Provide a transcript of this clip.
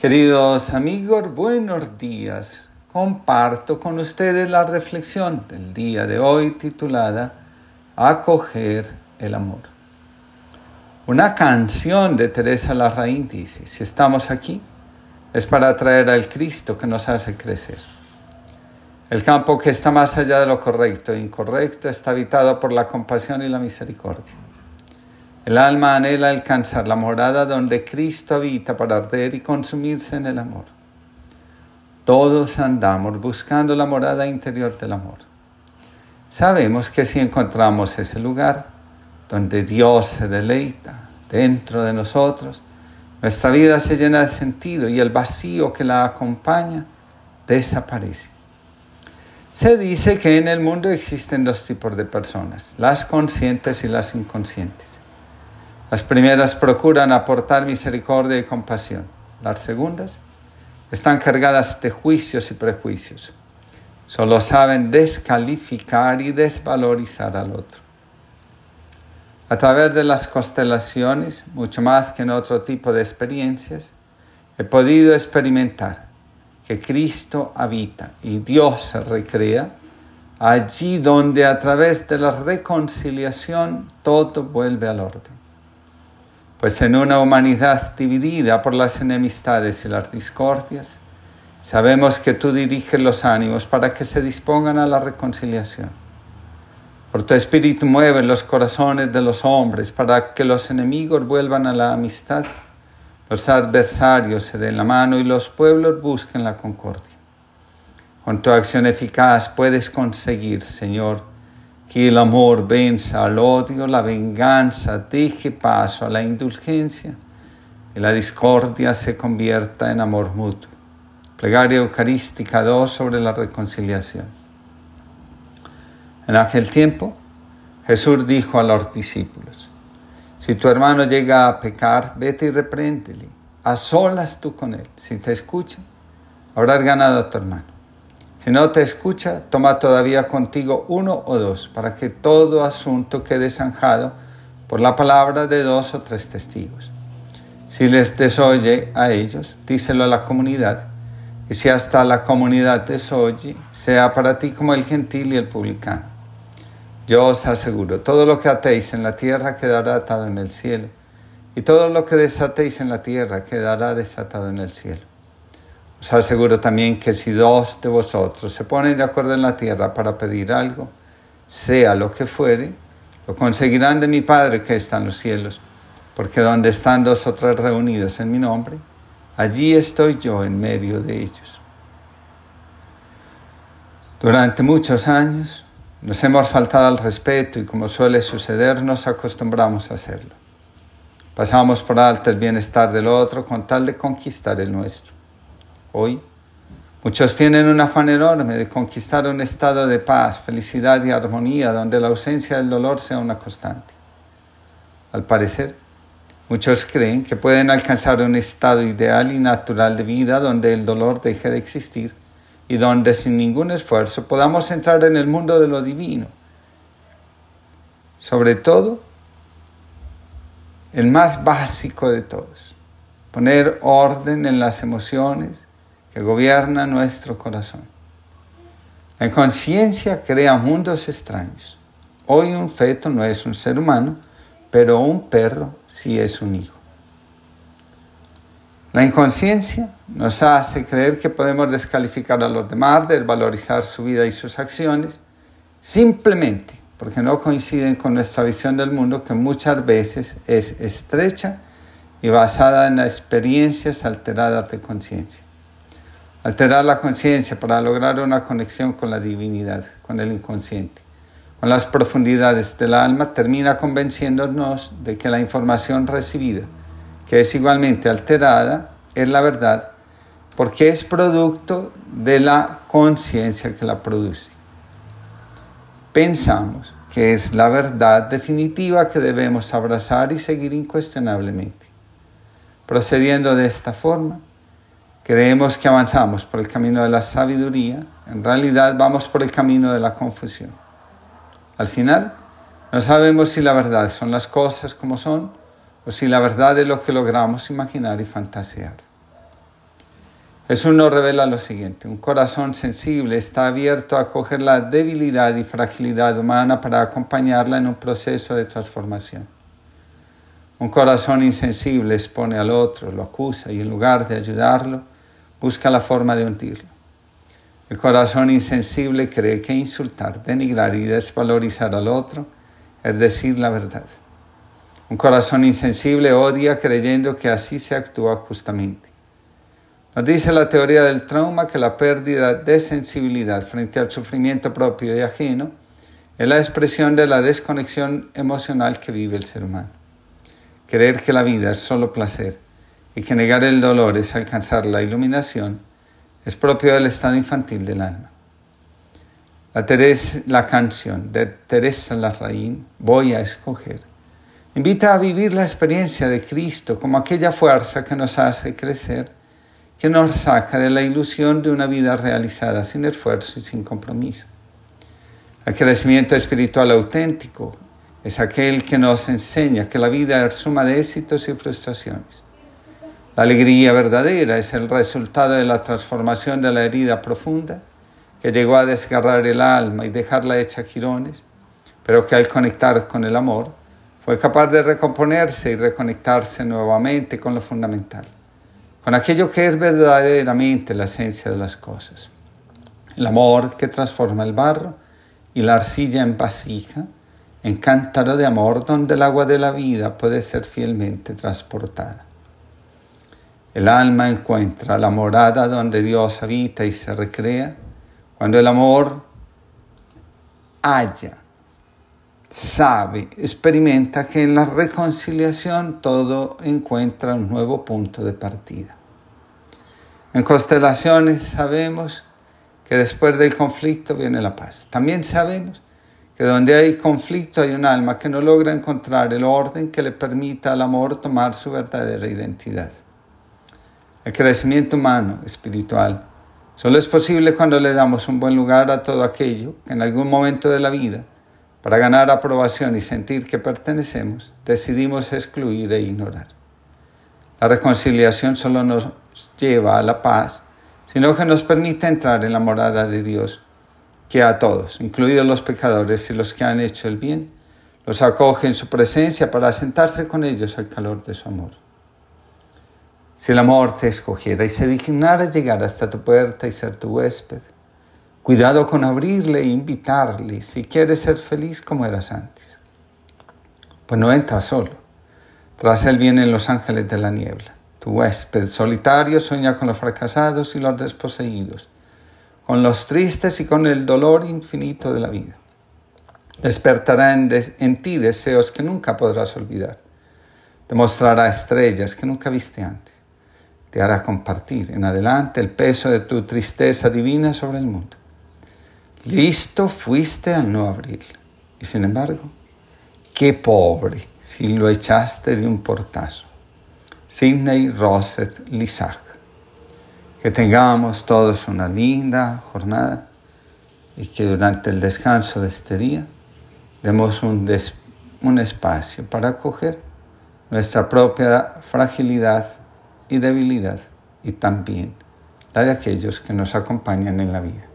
Queridos amigos, buenos días. Comparto con ustedes la reflexión del día de hoy titulada Acoger el amor. Una canción de Teresa Larraín dice, si estamos aquí es para atraer al Cristo que nos hace crecer. El campo que está más allá de lo correcto e incorrecto está habitado por la compasión y la misericordia. El alma anhela alcanzar la morada donde Cristo habita para arder y consumirse en el amor. Todos andamos buscando la morada interior del amor. Sabemos que si encontramos ese lugar donde Dios se deleita dentro de nosotros, nuestra vida se llena de sentido y el vacío que la acompaña desaparece. Se dice que en el mundo existen dos tipos de personas, las conscientes y las inconscientes. Las primeras procuran aportar misericordia y compasión. Las segundas están cargadas de juicios y prejuicios. Solo saben descalificar y desvalorizar al otro. A través de las constelaciones, mucho más que en otro tipo de experiencias, he podido experimentar que Cristo habita y Dios se recrea allí donde a través de la reconciliación todo vuelve al orden. Pues en una humanidad dividida por las enemistades y las discordias, sabemos que tú diriges los ánimos para que se dispongan a la reconciliación. Por tu espíritu mueve los corazones de los hombres para que los enemigos vuelvan a la amistad, los adversarios se den la mano y los pueblos busquen la concordia. Con tu acción eficaz puedes conseguir, Señor, que el amor venza al odio, la venganza deje paso a la indulgencia y la discordia se convierta en amor mutuo. Plegaria Eucarística 2 sobre la reconciliación. En aquel tiempo, Jesús dijo a los discípulos, si tu hermano llega a pecar, vete y repréndele, a solas tú con él. Si te escucha, habrás ganado a tu hermano. Si no te escucha, toma todavía contigo uno o dos, para que todo asunto quede zanjado por la palabra de dos o tres testigos. Si les desoye a ellos, díselo a la comunidad, y si hasta la comunidad desoye, sea para ti como el gentil y el publicano. Yo os aseguro, todo lo que atéis en la tierra quedará atado en el cielo, y todo lo que desatéis en la tierra quedará desatado en el cielo. Os aseguro también que si dos de vosotros se ponen de acuerdo en la tierra para pedir algo, sea lo que fuere, lo conseguirán de mi Padre que está en los cielos, porque donde están dos o tres reunidos en mi nombre, allí estoy yo en medio de ellos. Durante muchos años nos hemos faltado al respeto y como suele suceder nos acostumbramos a hacerlo. Pasamos por alto el bienestar del otro con tal de conquistar el nuestro. Hoy, muchos tienen un afán enorme de conquistar un estado de paz, felicidad y armonía donde la ausencia del dolor sea una constante. Al parecer, muchos creen que pueden alcanzar un estado ideal y natural de vida donde el dolor deje de existir y donde sin ningún esfuerzo podamos entrar en el mundo de lo divino. Sobre todo, el más básico de todos, poner orden en las emociones, que gobierna nuestro corazón. La inconsciencia crea mundos extraños. Hoy un feto no es un ser humano, pero un perro sí es un hijo. La inconsciencia nos hace creer que podemos descalificar a los demás, desvalorizar su vida y sus acciones, simplemente porque no coinciden con nuestra visión del mundo que muchas veces es estrecha y basada en experiencias alteradas de conciencia. Alterar la conciencia para lograr una conexión con la divinidad, con el inconsciente, con las profundidades del alma, termina convenciéndonos de que la información recibida, que es igualmente alterada, es la verdad, porque es producto de la conciencia que la produce. Pensamos que es la verdad definitiva que debemos abrazar y seguir incuestionablemente. Procediendo de esta forma, creemos que avanzamos por el camino de la sabiduría, en realidad vamos por el camino de la confusión. Al final, no sabemos si la verdad son las cosas como son o si la verdad es lo que logramos imaginar y fantasear. Jesús nos revela lo siguiente, un corazón sensible está abierto a acoger la debilidad y fragilidad humana para acompañarla en un proceso de transformación. Un corazón insensible expone al otro, lo acusa y en lugar de ayudarlo, busca la forma de hundirlo. El corazón insensible cree que insultar, denigrar y desvalorizar al otro es decir la verdad. Un corazón insensible odia creyendo que así se actúa justamente. Nos dice la teoría del trauma que la pérdida de sensibilidad frente al sufrimiento propio y ajeno es la expresión de la desconexión emocional que vive el ser humano. Creer que la vida es solo placer y que negar el dolor es alcanzar la iluminación es propio del estado infantil del alma. La, la canción de Teresa Larraín, Voy a escoger, invita a vivir la experiencia de Cristo como aquella fuerza que nos hace crecer que nos saca de la ilusión de una vida realizada sin esfuerzo y sin compromiso. El crecimiento espiritual auténtico es aquel que nos enseña que la vida es suma de éxitos y frustraciones. La alegría verdadera es el resultado de la transformación de la herida profunda que llegó a desgarrar el alma y dejarla hecha jirones, pero que al conectar con el amor fue capaz de recomponerse y reconectarse nuevamente con lo fundamental con aquello que es verdaderamente la esencia de las cosas. El amor que transforma el barro y la arcilla en vasija, en cántaro de amor donde el agua de la vida puede ser fielmente transportada. El alma encuentra la morada donde Dios habita y se recrea cuando el amor halla sabe, experimenta que en la reconciliación todo encuentra un nuevo punto de partida. En constelaciones sabemos que después del conflicto viene la paz. También sabemos que donde hay conflicto hay un alma que no logra encontrar el orden que le permita al amor tomar su verdadera identidad. El crecimiento humano, espiritual, solo es posible cuando le damos un buen lugar a todo aquello que en algún momento de la vida para ganar aprobación y sentir que pertenecemos, decidimos excluir e ignorar. La reconciliación solo nos lleva a la paz, sino que nos permite entrar en la morada de Dios, que a todos, incluidos los pecadores y los que han hecho el bien, los acoge en su presencia para sentarse con ellos al calor de su amor. Si el amor te escogiera y se dignara llegar hasta tu puerta y ser tu huésped, Cuidado con abrirle e invitarle si quieres ser feliz como eras antes. Pues no entras solo. Tras él vienen los ángeles de la niebla. Tu huésped solitario sueña con los fracasados y los desposeídos, con los tristes y con el dolor infinito de la vida. Despertará en, ti deseos que nunca podrás olvidar. Te mostrará estrellas que nunca viste antes. Te hará compartir en adelante el peso de tu tristeza divina sobre el mundo. Listo fuiste al no abrir. Y sin embargo, qué pobre si lo echaste de un portazo. Sidney Rosset Lisak. Que tengamos todos una linda jornada y que durante el descanso de este día demos un, un espacio para acoger nuestra propia fragilidad y debilidad y también la de aquellos que nos acompañan en la vida.